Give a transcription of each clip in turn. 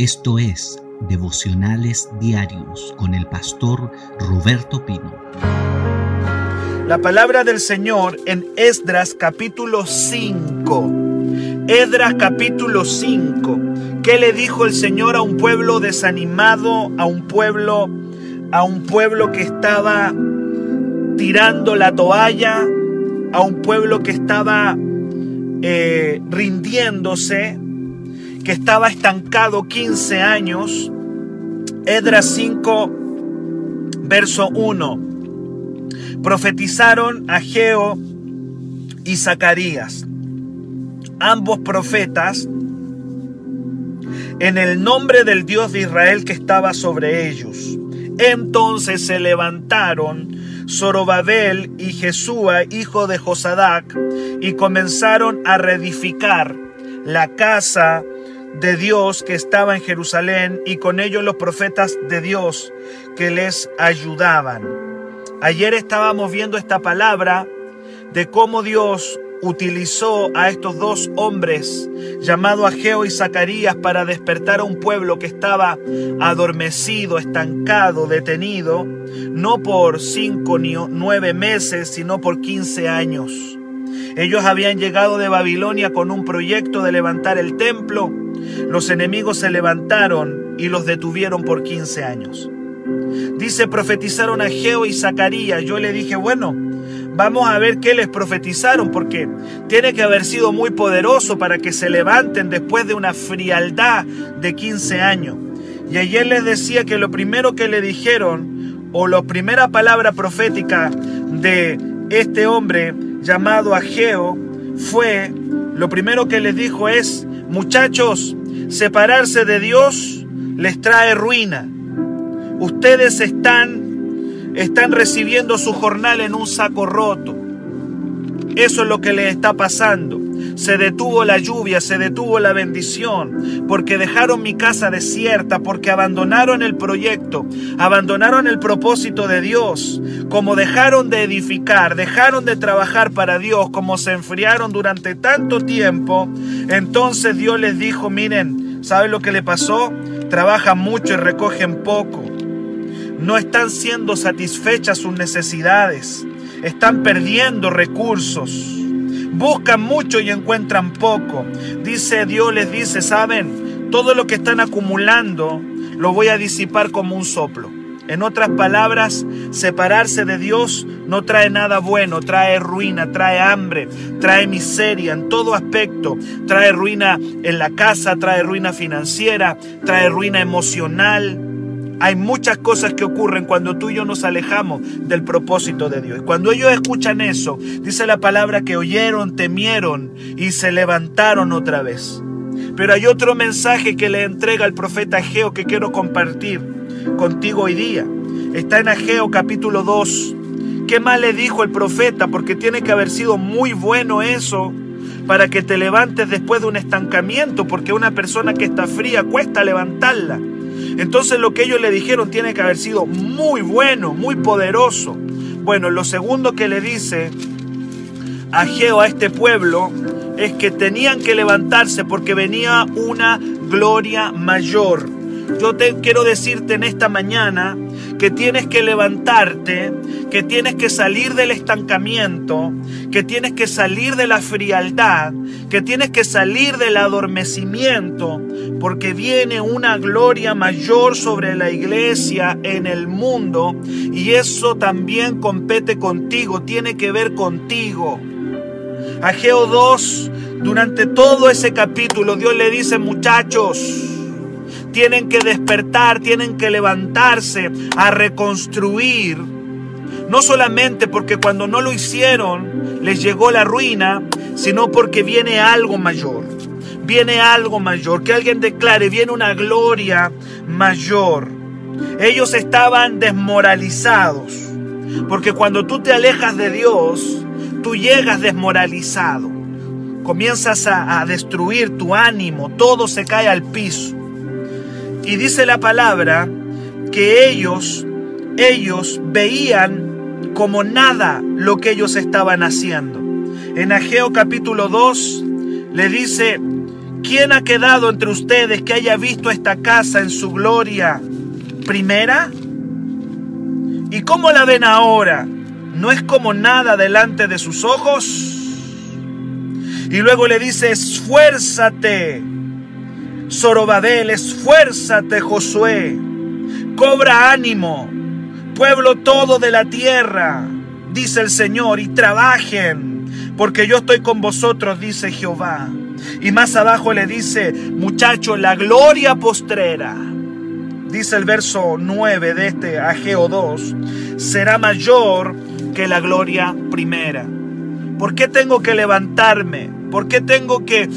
Esto es Devocionales Diarios con el pastor Roberto Pino. La palabra del Señor en Esdras capítulo 5. Esdras capítulo 5. ¿Qué le dijo el Señor a un pueblo desanimado, a un pueblo a un pueblo que estaba tirando la toalla, a un pueblo que estaba eh, rindiéndose, que estaba estancado 15 años. Edras 5, verso 1. Profetizaron Ageo y Zacarías, ambos profetas, en el nombre del Dios de Israel que estaba sobre ellos. Entonces se levantaron Zorobabel y Jesúa, hijo de Josadac, y comenzaron a reedificar la casa de Dios que estaba en Jerusalén y con ellos los profetas de Dios que les ayudaban. Ayer estábamos viendo esta palabra de cómo Dios utilizó a estos dos hombres, llamado Ageo y Zacarías, para despertar a un pueblo que estaba adormecido, estancado, detenido, no por cinco ni nueve meses, sino por quince años. Ellos habían llegado de Babilonia con un proyecto de levantar el templo. Los enemigos se levantaron y los detuvieron por quince años. Dice, profetizaron a Ageo y Zacarías. Yo le dije, bueno, Vamos a ver qué les profetizaron, porque tiene que haber sido muy poderoso para que se levanten después de una frialdad de 15 años. Y ayer les decía que lo primero que le dijeron, o la primera palabra profética de este hombre llamado Ageo, fue, lo primero que les dijo es, muchachos, separarse de Dios les trae ruina. Ustedes están están recibiendo su jornal en un saco roto. Eso es lo que les está pasando. Se detuvo la lluvia, se detuvo la bendición, porque dejaron mi casa desierta, porque abandonaron el proyecto, abandonaron el propósito de Dios, como dejaron de edificar, dejaron de trabajar para Dios, como se enfriaron durante tanto tiempo, entonces Dios les dijo, miren, ¿saben lo que le pasó? Trabajan mucho y recogen poco no están siendo satisfechas sus necesidades, están perdiendo recursos, buscan mucho y encuentran poco. Dice Dios, les dice, saben, todo lo que están acumulando lo voy a disipar como un soplo. En otras palabras, separarse de Dios no trae nada bueno, trae ruina, trae hambre, trae miseria en todo aspecto, trae ruina en la casa, trae ruina financiera, trae ruina emocional, hay muchas cosas que ocurren cuando tú y yo nos alejamos del propósito de Dios. Cuando ellos escuchan eso, dice la palabra que oyeron, temieron y se levantaron otra vez. Pero hay otro mensaje que le entrega el profeta Ageo que quiero compartir contigo hoy día. Está en Ageo capítulo 2. ¿Qué más le dijo el profeta? Porque tiene que haber sido muy bueno eso para que te levantes después de un estancamiento, porque una persona que está fría cuesta levantarla. Entonces lo que ellos le dijeron tiene que haber sido muy bueno, muy poderoso. Bueno, lo segundo que le dice Ageo a este pueblo es que tenían que levantarse porque venía una gloria mayor. Yo te quiero decirte en esta mañana que tienes que levantarte, que tienes que salir del estancamiento, que tienes que salir de la frialdad, que tienes que salir del adormecimiento, porque viene una gloria mayor sobre la iglesia en el mundo y eso también compete contigo, tiene que ver contigo. Ageo 2, durante todo ese capítulo, Dios le dice, muchachos, tienen que despertar, tienen que levantarse a reconstruir. No solamente porque cuando no lo hicieron les llegó la ruina, sino porque viene algo mayor. Viene algo mayor. Que alguien declare, viene una gloria mayor. Ellos estaban desmoralizados. Porque cuando tú te alejas de Dios, tú llegas desmoralizado. Comienzas a, a destruir tu ánimo, todo se cae al piso. Y dice la palabra que ellos, ellos veían como nada lo que ellos estaban haciendo. En Ageo capítulo 2 le dice ¿Quién ha quedado entre ustedes que haya visto esta casa en su gloria primera? ¿Y cómo la ven ahora? ¿No es como nada delante de sus ojos? Y luego le dice, esfuérzate, Zorobabel, esfuérzate, Josué, cobra ánimo, pueblo todo de la tierra, dice el Señor, y trabajen, porque yo estoy con vosotros, dice Jehová. Y más abajo le dice, muchacho, la gloria postrera, dice el verso 9 de este Ageo 2, será mayor que la gloria primera. ¿Por qué tengo que levantarme? ¿Por qué tengo que,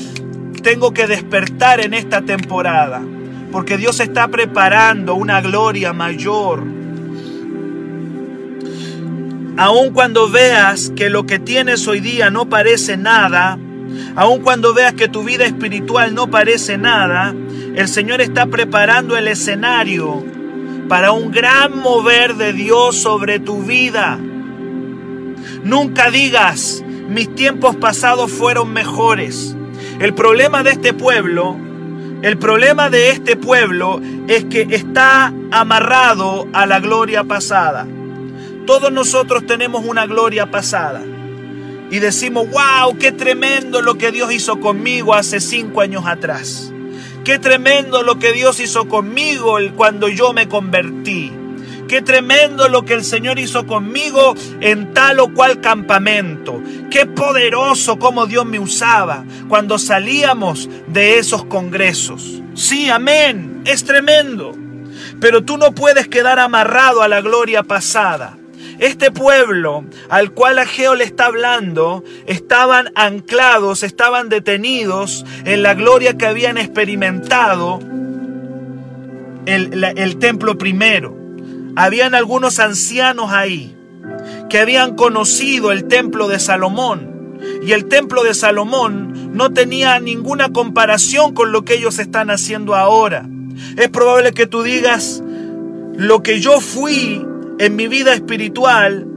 tengo que despertar en esta temporada? Porque Dios está preparando una gloria mayor. Aun cuando veas que lo que tienes hoy día no parece nada, aun cuando veas que tu vida espiritual no parece nada, el Señor está preparando el escenario para un gran mover de Dios sobre tu vida. Nunca digas, mis tiempos pasados fueron mejores. El problema de este pueblo, el problema de este pueblo es que está amarrado a la gloria pasada. Todos nosotros tenemos una gloria pasada. Y decimos, wow, qué tremendo lo que Dios hizo conmigo hace cinco años atrás. Qué tremendo lo que Dios hizo conmigo cuando yo me convertí. Qué tremendo lo que el Señor hizo conmigo en tal o cual campamento. Qué poderoso como Dios me usaba cuando salíamos de esos congresos. Sí, amén. Es tremendo. Pero tú no puedes quedar amarrado a la gloria pasada. Este pueblo al cual Ageo le está hablando estaban anclados, estaban detenidos en la gloria que habían experimentado el, el templo primero. Habían algunos ancianos ahí que habían conocido el templo de Salomón. Y el templo de Salomón no tenía ninguna comparación con lo que ellos están haciendo ahora. Es probable que tú digas, lo que yo fui en mi vida espiritual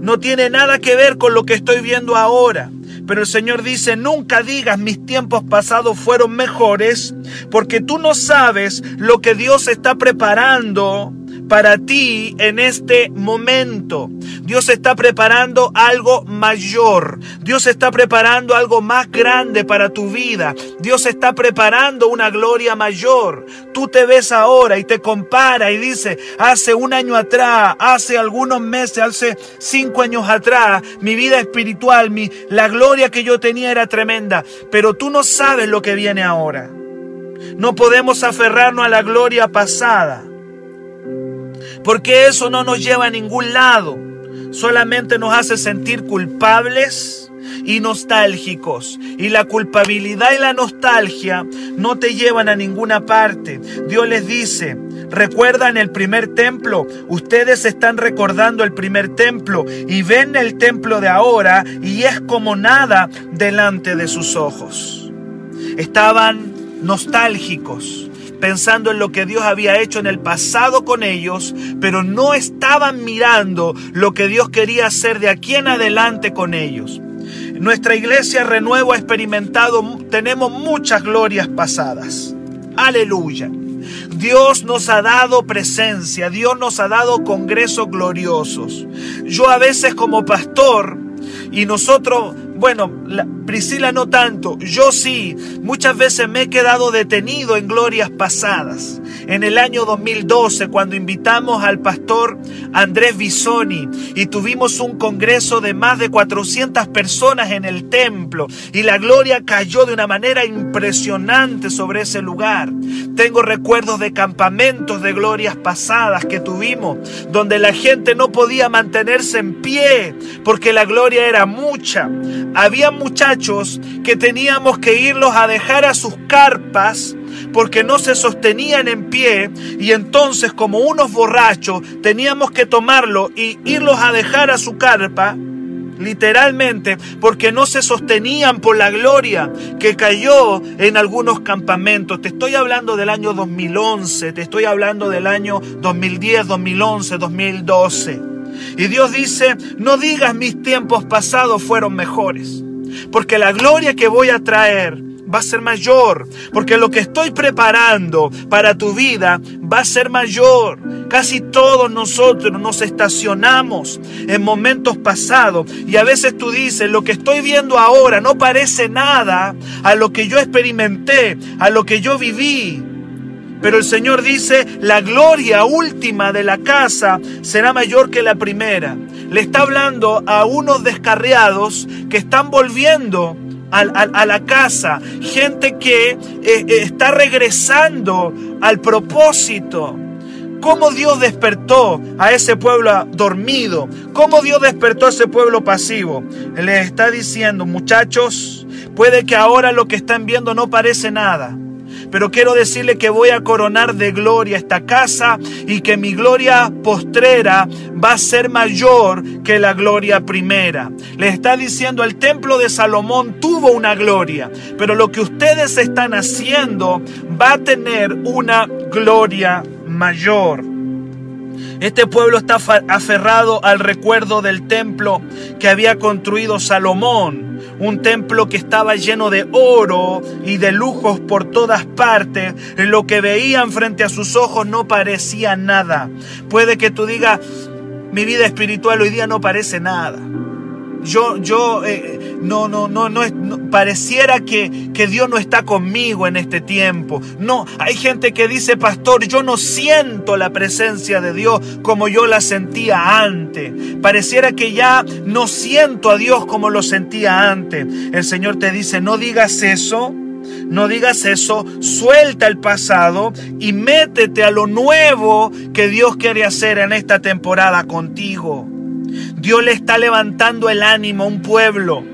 no tiene nada que ver con lo que estoy viendo ahora. Pero el Señor dice, nunca digas mis tiempos pasados fueron mejores, porque tú no sabes lo que Dios está preparando para ti en este momento. Dios está preparando algo mayor. Dios está preparando algo más grande para tu vida. Dios está preparando una gloria mayor. Tú te ves ahora y te compara y dice, hace un año atrás, hace algunos meses, hace cinco años atrás, mi vida espiritual, mi, la gloria que yo tenía era tremenda. Pero tú no sabes lo que viene ahora. No podemos aferrarnos a la gloria pasada porque eso no nos lleva a ningún lado. Solamente nos hace sentir culpables y nostálgicos. Y la culpabilidad y la nostalgia no te llevan a ninguna parte. Dios les dice, recuerdan el primer templo, ustedes están recordando el primer templo y ven el templo de ahora y es como nada delante de sus ojos. Estaban nostálgicos pensando en lo que Dios había hecho en el pasado con ellos, pero no estaban mirando lo que Dios quería hacer de aquí en adelante con ellos. Nuestra iglesia Renuevo ha experimentado, tenemos muchas glorias pasadas. Aleluya. Dios nos ha dado presencia, Dios nos ha dado congresos gloriosos. Yo a veces como pastor y nosotros bueno, Priscila no tanto, yo sí, muchas veces me he quedado detenido en glorias pasadas. En el año 2012, cuando invitamos al pastor Andrés Bisoni y tuvimos un congreso de más de 400 personas en el templo y la gloria cayó de una manera impresionante sobre ese lugar. Tengo recuerdos de campamentos de glorias pasadas que tuvimos, donde la gente no podía mantenerse en pie porque la gloria era mucha había muchachos que teníamos que irlos a dejar a sus carpas porque no se sostenían en pie y entonces como unos borrachos teníamos que tomarlo y irlos a dejar a su carpa literalmente, porque no se sostenían por la gloria que cayó en algunos campamentos. Te estoy hablando del año 2011, te estoy hablando del año 2010, 2011, 2012. Y Dios dice, no digas mis tiempos pasados fueron mejores, porque la gloria que voy a traer va a ser mayor, porque lo que estoy preparando para tu vida va a ser mayor. Casi todos nosotros nos estacionamos en momentos pasados y a veces tú dices, lo que estoy viendo ahora no parece nada a lo que yo experimenté, a lo que yo viví. Pero el Señor dice, la gloria última de la casa será mayor que la primera. Le está hablando a unos descarriados que están volviendo a, la casa, gente que eh, eh, está regresando al propósito. ¿Cómo Dios despertó a ese pueblo dormido? ¿Cómo Dios despertó a ese pueblo pasivo? Le está diciendo, muchachos, puede que ahora lo que están viendo no parece nada pero quiero decirle que voy a coronar de gloria esta casa y que mi gloria postrera va a ser mayor que la gloria primera. Le está diciendo, el templo de Salomón tuvo una gloria, pero lo que ustedes están haciendo va a tener una gloria mayor. Este pueblo está aferrado al recuerdo del templo que había construido Salomón, un templo que estaba lleno de oro y de lujos por todas partes. Lo que veían frente a sus ojos no parecía nada. Puede que tú digas, mi vida espiritual hoy día no parece nada. Yo, yo, eh, no, no, no, no, pareciera que, que Dios no está conmigo en este tiempo. No, hay gente que dice, pastor, yo no siento la presencia de Dios como yo la sentía antes. Pareciera que ya no siento a Dios como lo sentía antes. El Señor te dice, no digas eso. No digas eso, suelta el pasado y métete a lo nuevo que Dios quiere hacer en esta temporada contigo. Dios le está levantando el ánimo a un pueblo,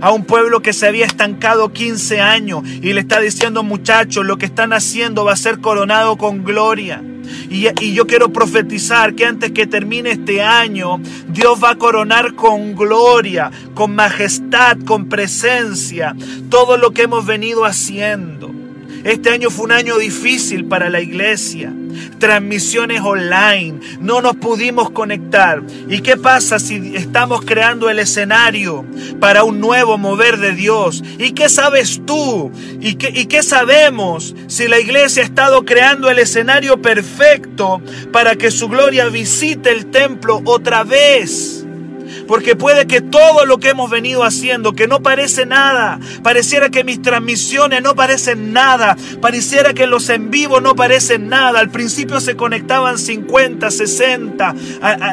a un pueblo que se había estancado 15 años y le está diciendo muchachos, lo que están haciendo va a ser coronado con gloria. Y, y, yo quiero profetizar que antes que termine este año, Dios va a coronar con gloria, con majestad, con presencia, todo lo que hemos venido haciendo. Este año fue un año difícil para la iglesia transmisiones online, no nos pudimos conectar. ¿Y qué pasa si estamos creando el escenario para un nuevo mover de Dios? ¿Y qué sabes tú? ¿Y qué, y qué sabemos si la iglesia ha estado creando el escenario perfecto para que su gloria visite el templo otra vez? Porque puede que todo lo que hemos venido haciendo, que no parece nada, pareciera que mis transmisiones no parecen nada, pareciera que los en vivo no parecen nada. Al principio se conectaban 50, 60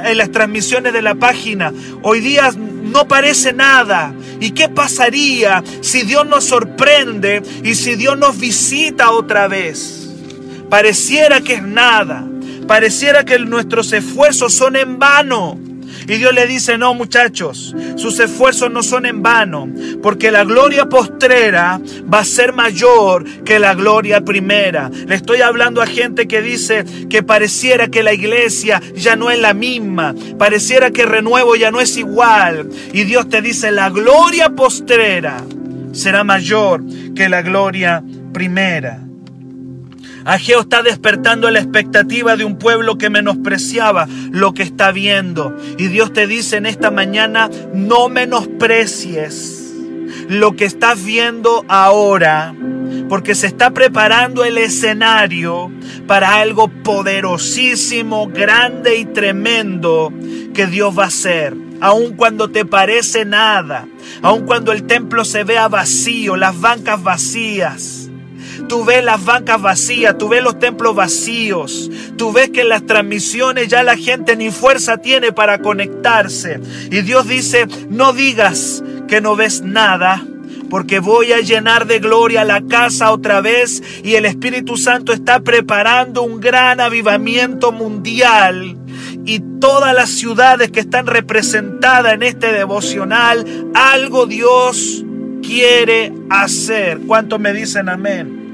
en las transmisiones de la página. Hoy día no parece nada. ¿Y qué pasaría si Dios nos sorprende y si Dios nos visita otra vez? Pareciera que es nada. Pareciera que nuestros esfuerzos son en vano. Y Dios le dice, no muchachos, sus esfuerzos no son en vano, porque la gloria postrera va a ser mayor que la gloria primera. Le estoy hablando a gente que dice que pareciera que la iglesia ya no es la misma, pareciera que renuevo ya no es igual. Y Dios te dice, la gloria postrera será mayor que la gloria primera. Ageo está despertando la expectativa de un pueblo que menospreciaba lo que está viendo. Y Dios te dice en esta mañana, no menosprecies lo que estás viendo ahora, porque se está preparando el escenario para algo poderosísimo, grande y tremendo que Dios va a hacer. Aun cuando te parece nada, aun cuando el templo se vea vacío, las bancas vacías Tú ves las bancas vacías, tú ves los templos vacíos, tú ves que en las transmisiones ya la gente ni fuerza tiene para conectarse. Y Dios dice, no digas que no ves nada, porque voy a llenar de gloria la casa otra vez y el Espíritu Santo está preparando un gran avivamiento mundial. Y todas las ciudades que están representadas en este devocional, algo Dios quiere hacer. ¿Cuántos me dicen amén?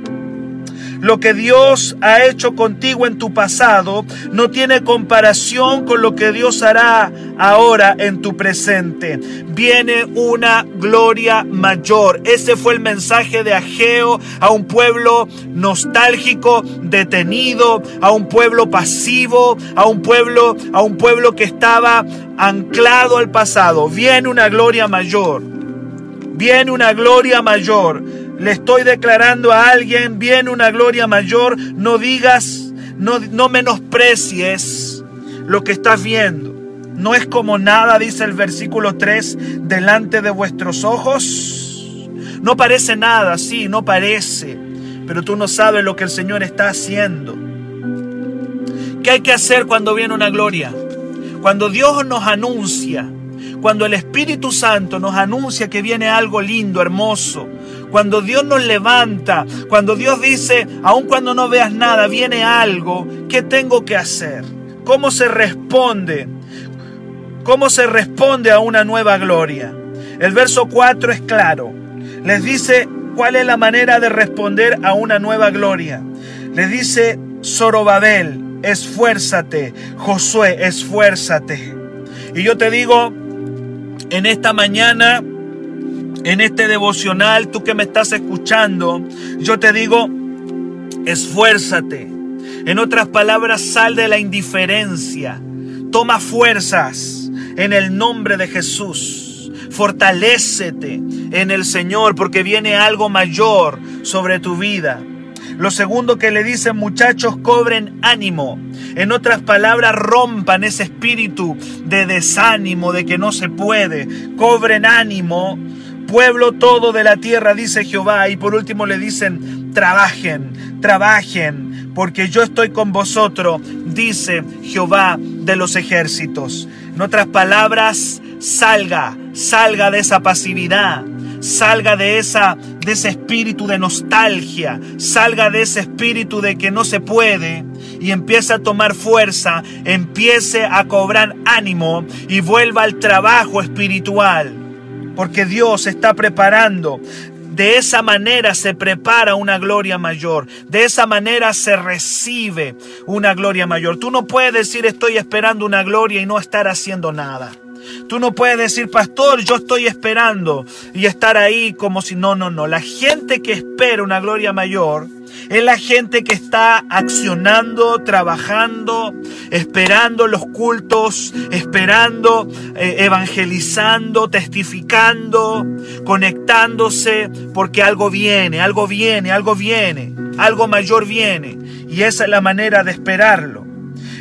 Lo que Dios ha hecho contigo en tu pasado no tiene comparación con lo que Dios hará ahora en tu presente. Viene una gloria mayor. Ese fue el mensaje de Ageo a un pueblo nostálgico, detenido, a un pueblo pasivo, a un pueblo, a un pueblo que estaba anclado al pasado. Viene una gloria mayor. Viene una gloria mayor le estoy declarando a alguien, viene una gloria mayor, no digas, no, no menosprecies lo que estás viendo. No es como nada, dice el versículo 3, delante de vuestros ojos. No parece nada, sí, no parece, pero tú no sabes lo que el Señor está haciendo. ¿Qué hay que hacer cuando viene una gloria? Cuando Dios nos anuncia, cuando el Espíritu Santo nos anuncia que viene algo lindo, hermoso, cuando Dios nos levanta, cuando Dios dice, aun cuando no veas nada, viene algo, ¿qué tengo que hacer? ¿Cómo se responde? ¿Cómo se responde a una nueva gloria? El verso 4 es claro. Les dice cuál es la manera de responder a una nueva gloria. Les dice Zorobabel, esfuérzate. Josué, esfuérzate. Y yo te digo, en esta mañana, en este devocional, tú que me estás escuchando, yo te digo, esfuérzate. En otras palabras, sal de la indiferencia. Toma fuerzas en el nombre de Jesús. Fortalécete en el Señor porque viene algo mayor sobre tu vida. Lo segundo que le dicen muchachos, cobren ánimo. En otras palabras, rompan ese espíritu de desánimo, de que no se puede. Cobren ánimo. Pueblo todo de la tierra, dice Jehová. Y por último le dicen, trabajen, trabajen, porque yo estoy con vosotros, dice Jehová de los ejércitos. En otras palabras, salga, salga de esa pasividad, salga de, esa, de ese espíritu de nostalgia, salga de ese espíritu de que no se puede y empiece a tomar fuerza, empiece a cobrar ánimo y vuelva al trabajo espiritual. Porque Dios está preparando de esa manera se prepara una gloria mayor. De esa manera se recibe una gloria mayor. Tú no puedes decir estoy esperando una gloria y no estar haciendo nada. Tú no puedes decir, pastor, yo estoy esperando y estar ahí como si no, no, no. La gente que espera una gloria mayor es la gente que está accionando, trabajando, esperando los cultos, esperando, eh, evangelizando, testificando, conectándose, porque algo viene, algo viene, algo viene, algo mayor viene. Y esa es la manera de esperarlo.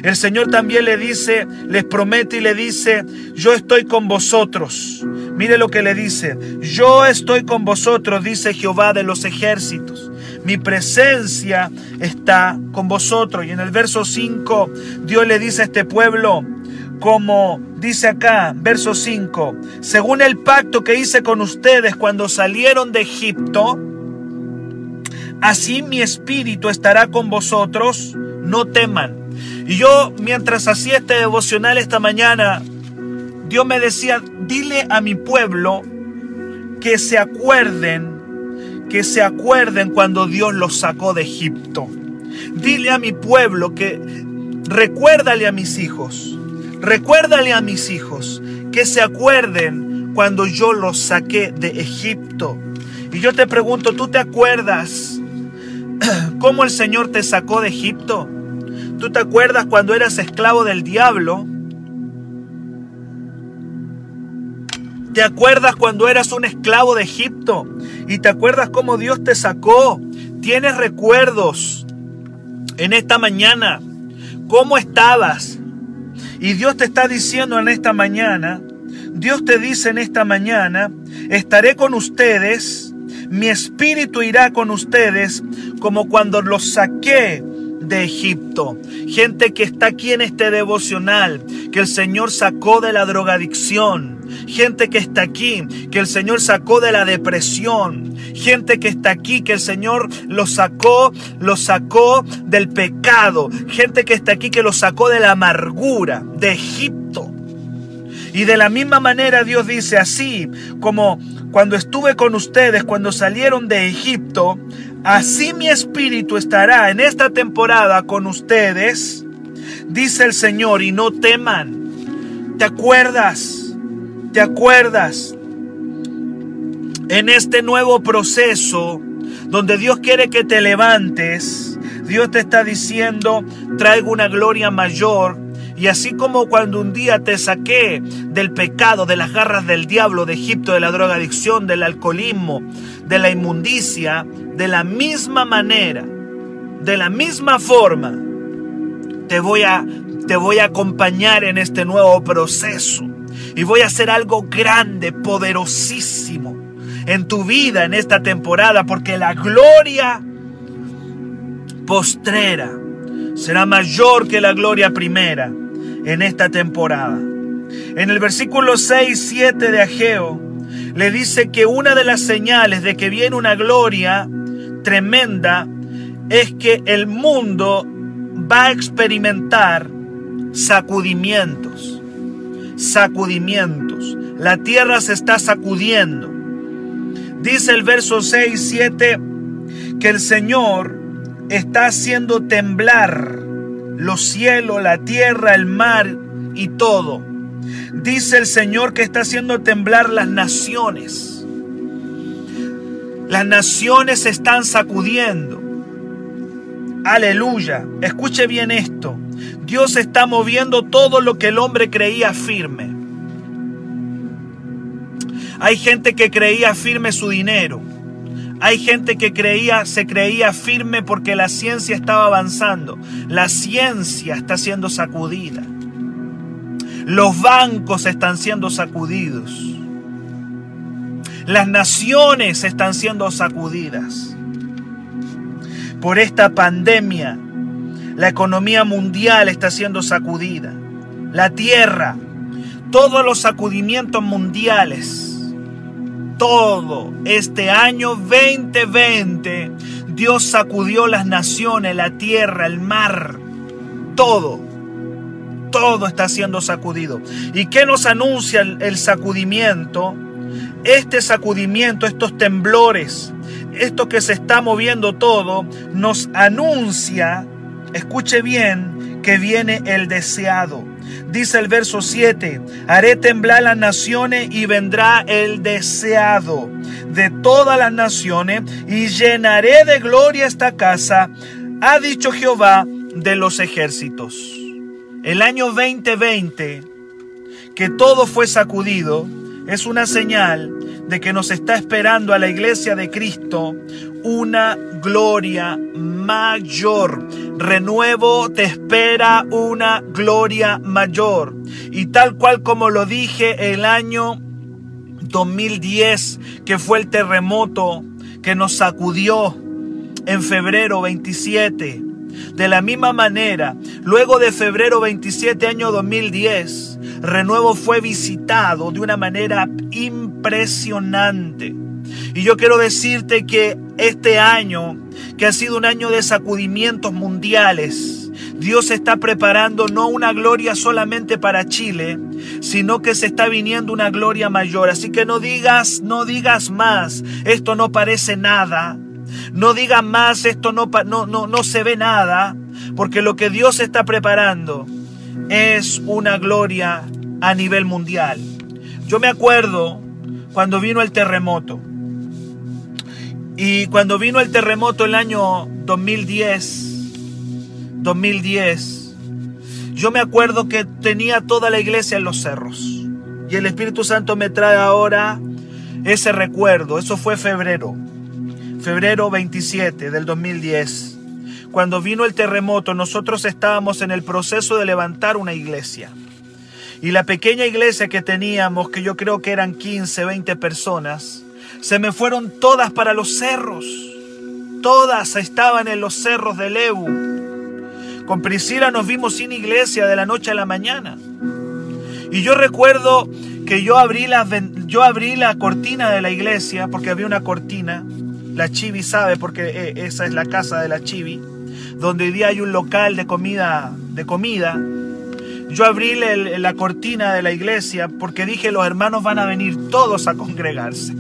El Señor también le dice, les promete y le dice, yo estoy con vosotros. Mire lo que le dice, yo estoy con vosotros, dice Jehová de los ejércitos. Mi presencia está con vosotros. Y en el verso 5, Dios le dice a este pueblo, como dice acá, verso 5, según el pacto que hice con ustedes cuando salieron de Egipto, así mi espíritu estará con vosotros, no teman. Y yo, mientras hacía este devocional esta mañana, Dios me decía, dile a mi pueblo que se acuerden, que se acuerden cuando Dios los sacó de Egipto. Dile a mi pueblo que recuérdale a mis hijos, recuérdale a mis hijos que se acuerden cuando yo los saqué de Egipto. Y yo te pregunto, ¿tú te acuerdas cómo el Señor te sacó de Egipto? ¿Tú te acuerdas cuando eras esclavo del diablo? ¿Te acuerdas cuando eras un esclavo de Egipto? ¿Y te acuerdas cómo Dios te sacó? ¿Tienes recuerdos en esta mañana? ¿Cómo estabas? Y Dios te está diciendo en esta mañana, Dios te dice en esta mañana, estaré con ustedes, mi espíritu irá con ustedes como cuando los saqué de Egipto. Gente que está aquí en este devocional, que el Señor sacó de la drogadicción. Gente que está aquí, que el Señor sacó de la depresión. Gente que está aquí, que el Señor lo sacó, lo sacó del pecado. Gente que está aquí, que lo sacó de la amargura, de Egipto. Y de la misma manera Dios dice así, como cuando estuve con ustedes, cuando salieron de Egipto, Así mi espíritu estará en esta temporada con ustedes, dice el Señor, y no teman. ¿Te acuerdas? ¿Te acuerdas? En este nuevo proceso, donde Dios quiere que te levantes, Dios te está diciendo, traigo una gloria mayor Y así como cuando un día te saqué del pecado, de las garras del diablo, de Egipto, de la drogadicción, del alcoholismo, de la inmundicia, de la misma manera, de la misma forma, te voy a, te voy a acompañar en este nuevo proceso. Y voy a hacer algo grande, poderosísimo en tu vida en esta temporada, porque la gloria postrera será mayor que la gloria primera en esta temporada. En el versículo 6, 7 de Ageo, le dice que una de las señales de que viene una gloria tremenda es que el mundo va a experimentar sacudimientos. Sacudimientos. La tierra se está sacudiendo. Dice el verso 6, 7 que el Señor está haciendo temblar los cielos, la tierra, el mar y todo. Dice el Señor que está haciendo temblar las naciones. Las naciones se están sacudiendo. Aleluya. Escuche bien esto. Dios está moviendo todo lo que el hombre creía firme. Hay gente que creía firme su dinero. Hay gente que creía, se creía firme porque la ciencia estaba avanzando. La ciencia está siendo sacudida. Los bancos están siendo sacudidos. Las naciones están siendo sacudidas. Por esta pandemia, la economía mundial está siendo sacudida. La tierra, todos los sacudimientos mundiales todo este año 2020, Dios sacudió las naciones, la tierra, el mar, todo. Todo está siendo sacudido. ¿Y qué nos anuncia el, sacudimiento? Este sacudimiento, estos temblores, esto que se está moviendo todo, nos anuncia, escuche bien, que viene el deseado. Dice el verso 7, haré temblar las naciones y vendrá el deseado de todas las naciones y llenaré de gloria esta casa, ha dicho Jehová de los ejércitos. El año 2020, que todo fue sacudido, es una señal de que nos está esperando a la iglesia de Cristo una gloria mayor. Renuevo te espera una gloria mayor. Y tal cual como lo dije el año 2010, que fue el terremoto que nos sacudió en febrero 27. De la misma manera, luego de febrero 27 año 2010, Renuevo fue visitado de una manera impresionante. Y yo quiero decirte que este año, que ha sido un año de sacudimientos mundiales, Dios está preparando no una gloria solamente para Chile, sino que se está viniendo una gloria mayor. Así que no digas, no digas más, esto no parece nada. No digas más, esto no, no, no, no se ve nada, porque lo que Dios está preparando es una gloria a nivel mundial. Yo me acuerdo cuando vino el terremoto. Y cuando vino el terremoto el año 2010, 2010, yo me acuerdo que tenía toda la iglesia en los cerros. Y el Espíritu Santo me trae ahora ese recuerdo. Eso fue febrero, febrero 27 del 2010. Cuando vino el terremoto, nosotros estábamos en el proceso de levantar una iglesia. Y la pequeña iglesia que teníamos, que yo creo que eran 15, 20 personas, se me fueron todas para los cerros. Todas estaban en los cerros de Lebu. Con Priscila nos vimos sin iglesia de la noche a la mañana. Y yo recuerdo que yo abrí la, yo abrí la cortina de la iglesia, porque había una cortina. La Chivi sabe, porque eh, esa es la casa de la Chivi, donde hoy día hay un local de comida. De comida. Yo abrí la cortina de la iglesia porque dije los hermanos van a venir todos a congregarse.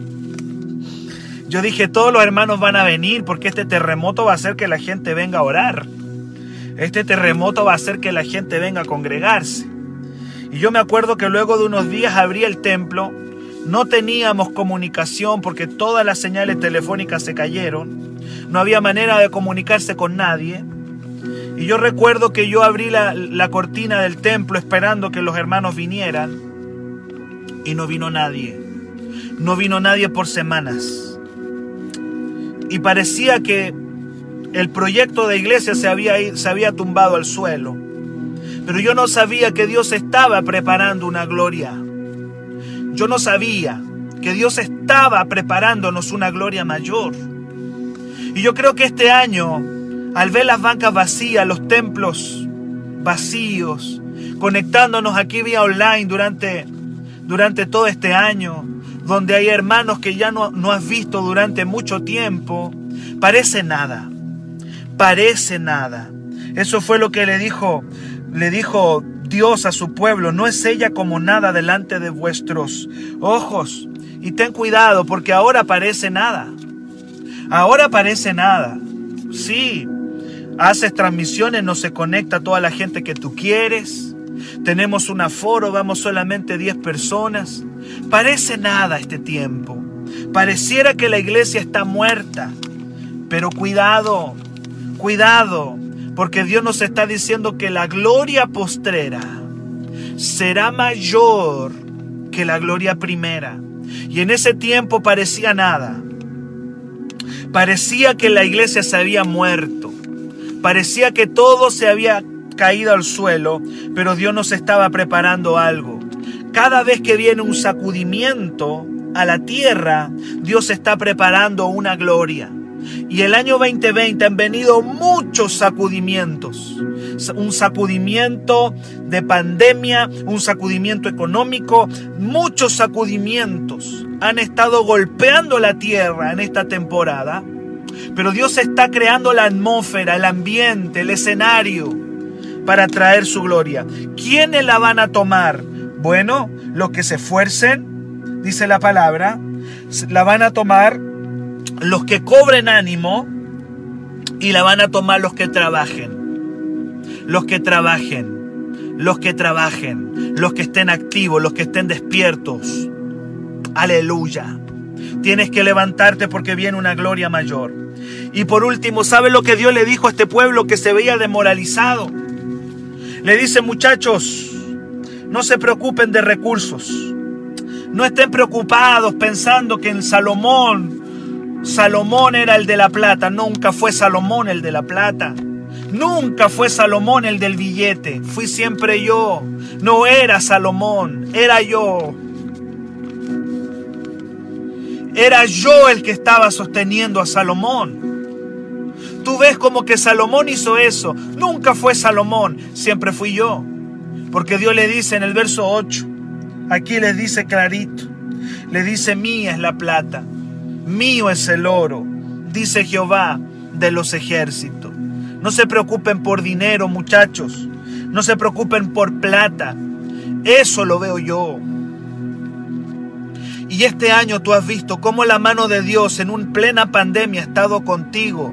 Yo dije, todos los hermanos van a venir porque este terremoto va a hacer que la gente venga a orar. Este terremoto va a hacer que la gente venga a congregarse. Y yo me acuerdo que luego de unos días abrí el templo, no teníamos comunicación porque todas las señales telefónicas se cayeron, no había manera de comunicarse con nadie. Y yo recuerdo que yo abrí la, la cortina del templo esperando que los hermanos vinieran y no vino nadie. No vino nadie por semanas. Y parecía que el proyecto de iglesia se había, se había tumbado al suelo. Pero yo no sabía que Dios estaba preparando una gloria. Yo no sabía que Dios estaba preparándonos una gloria mayor. Y yo creo que este año, al ver las bancas vacías, los templos vacíos, conectándonos aquí vía online durante, durante todo este año, donde hay hermanos que ya no, no has visto durante mucho tiempo, parece nada, parece nada. Eso fue lo que le dijo, le dijo Dios a su pueblo, no es ella como nada delante de vuestros ojos. Y ten cuidado porque ahora parece nada. Ahora parece nada. Sí, haces transmisiones, no se conecta toda la gente que tú quieres. Tenemos un aforo, vamos solamente 10 personas. Parece nada este tiempo. Pareciera que la iglesia está muerta. Pero cuidado, cuidado, porque Dios nos está diciendo que la gloria postrera será mayor que la gloria primera. Y en ese tiempo parecía nada. Parecía que la iglesia se había muerto. Parecía que todo se había caído al suelo, pero Dios nos estaba preparando algo. Cada vez que viene un sacudimiento a la tierra, Dios está preparando una gloria. Y el año 2020 han venido muchos sacudimientos. Un sacudimiento de pandemia, un sacudimiento económico, muchos sacudimientos han estado golpeando la tierra en esta temporada. Pero Dios está creando la atmósfera, el ambiente, el escenario para traer su gloria. ¿Quiénes la van a tomar? Bueno, los que se esfuercen, dice la palabra, la van a tomar los que cobren ánimo y la van a tomar los que trabajen. Los que trabajen, los que trabajen, los que estén activos, los que estén despiertos. Aleluya. Tienes que levantarte porque viene una gloria mayor. Y por último, ¿sabe lo que Dios le dijo a este pueblo que se veía demoralizado? Le dice, muchachos, no se preocupen de recursos. No estén preocupados pensando que en Salomón Salomón era el de la plata, nunca fue Salomón el de la plata. Nunca fue Salomón el del billete, fui siempre yo. No era Salomón, era yo. Era yo el que estaba sosteniendo a Salomón. Tú ves como que Salomón hizo eso. Nunca fue Salomón, siempre fui yo. Porque Dios le dice en el verso 8, aquí le dice clarito, le dice mía es la plata Mío es el oro, dice Jehová de los ejércitos. No se preocupen por dinero, muchachos. No se preocupen por plata. Eso lo veo yo. Y este año tú has visto cómo la mano de Dios en una plena pandemia ha estado contigo,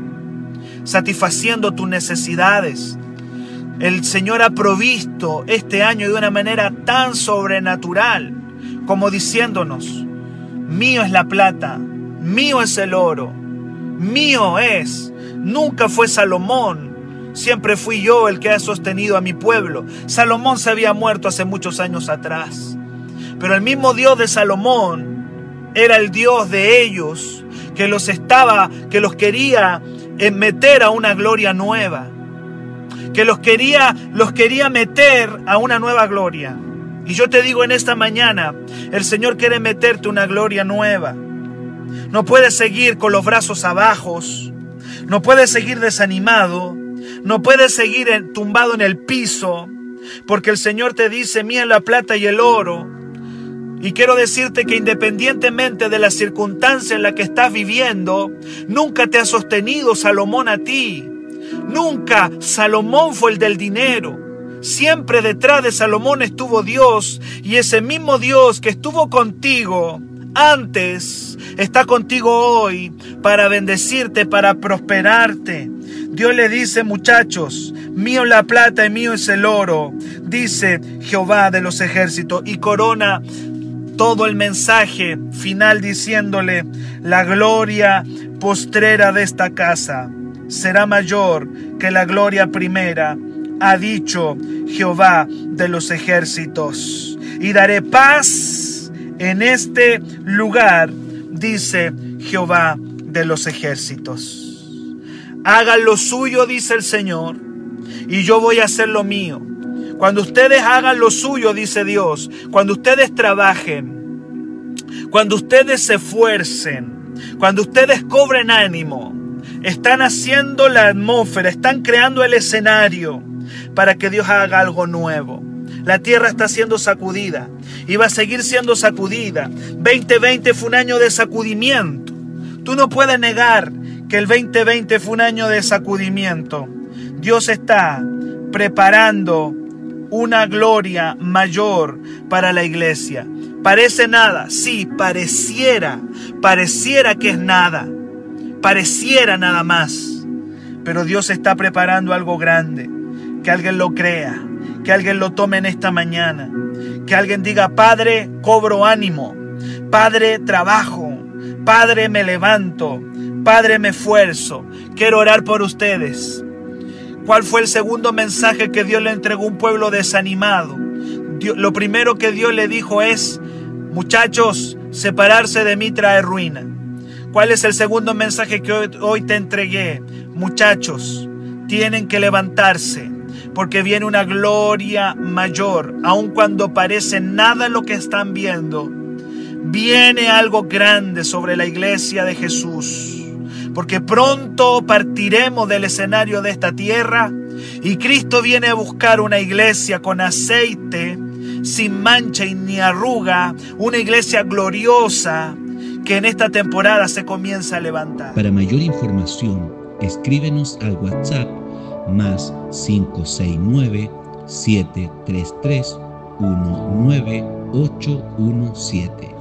satisfaciendo tus necesidades. El Señor ha provisto este año de una manera tan sobrenatural como diciéndonos, mío es la plata, mío es el oro, mío es. Nunca fue Salomón, siempre fui yo el que ha sostenido a mi pueblo. Salomón se había muerto hace muchos años atrás, pero el mismo Dios de Salomón era el Dios de ellos que los estaba, que los quería eh, meter a una gloria nueva, que los quería, los quería meter a una nueva gloria. Y yo te digo en esta mañana, el Señor quiere meterte una gloria nueva. No puedes seguir con los brazos abajo. No puedes seguir desanimado. No puedes seguir tumbado en el piso. Porque el Señor te dice, mía la plata y el oro. Y quiero decirte que independientemente de la circunstancia en la que estás viviendo, nunca te ha sostenido Salomón a ti. Nunca Salomón fue el del dinero. Siempre detrás de Salomón estuvo Dios y ese mismo Dios que estuvo contigo antes está contigo hoy para bendecirte, para prosperarte. Dios le dice, muchachos, mío la plata y mío es el oro, dice Jehová de los ejércitos, y corona todo el mensaje final diciéndole, la gloria postrera de esta casa será mayor que la gloria primera, ha dicho Jehová de los ejércitos. Y daré paz en este lugar, dice Jehová de los ejércitos. Hagan lo suyo, dice el Señor, y yo voy a hacer lo mío. Cuando ustedes hagan lo suyo, dice Dios, cuando ustedes trabajen, cuando ustedes se esfuercen, cuando ustedes cobren ánimo, están haciendo la atmósfera, están creando el escenario para que Dios haga algo nuevo. La tierra está siendo sacudida y va a seguir siendo sacudida. 2020 fue un año de sacudimiento. Tú no puedes negar que el 2020 fue un año de sacudimiento. Dios está preparando una gloria mayor para la iglesia. Parece nada, sí, pareciera, pareciera que es nada, pareciera nada más. Pero Dios está preparando algo grande, que alguien lo crea, que alguien lo tome en esta mañana, que alguien diga, Padre, cobro ánimo, Padre, trabajo, Padre, me levanto, Padre, me esfuerzo, quiero orar por ustedes. ¿Cuál fue el segundo mensaje que Dios le entregó a un pueblo desanimado? lo primero que Dios le dijo es, muchachos, separarse de mí trae ruina. ¿Cuál es el segundo mensaje que hoy, hoy te entregué? Muchachos, tienen que levantarse porque viene una gloria mayor, aun cuando parece nada lo que están viendo. Viene algo grande sobre la iglesia de Jesús porque pronto partiremos del escenario de esta tierra y Cristo viene a buscar una iglesia con aceite, sin mancha y ni arruga, una iglesia gloriosa que en esta temporada se comienza a levantar. Para mayor información, escríbenos al WhatsApp más 569 733 19817.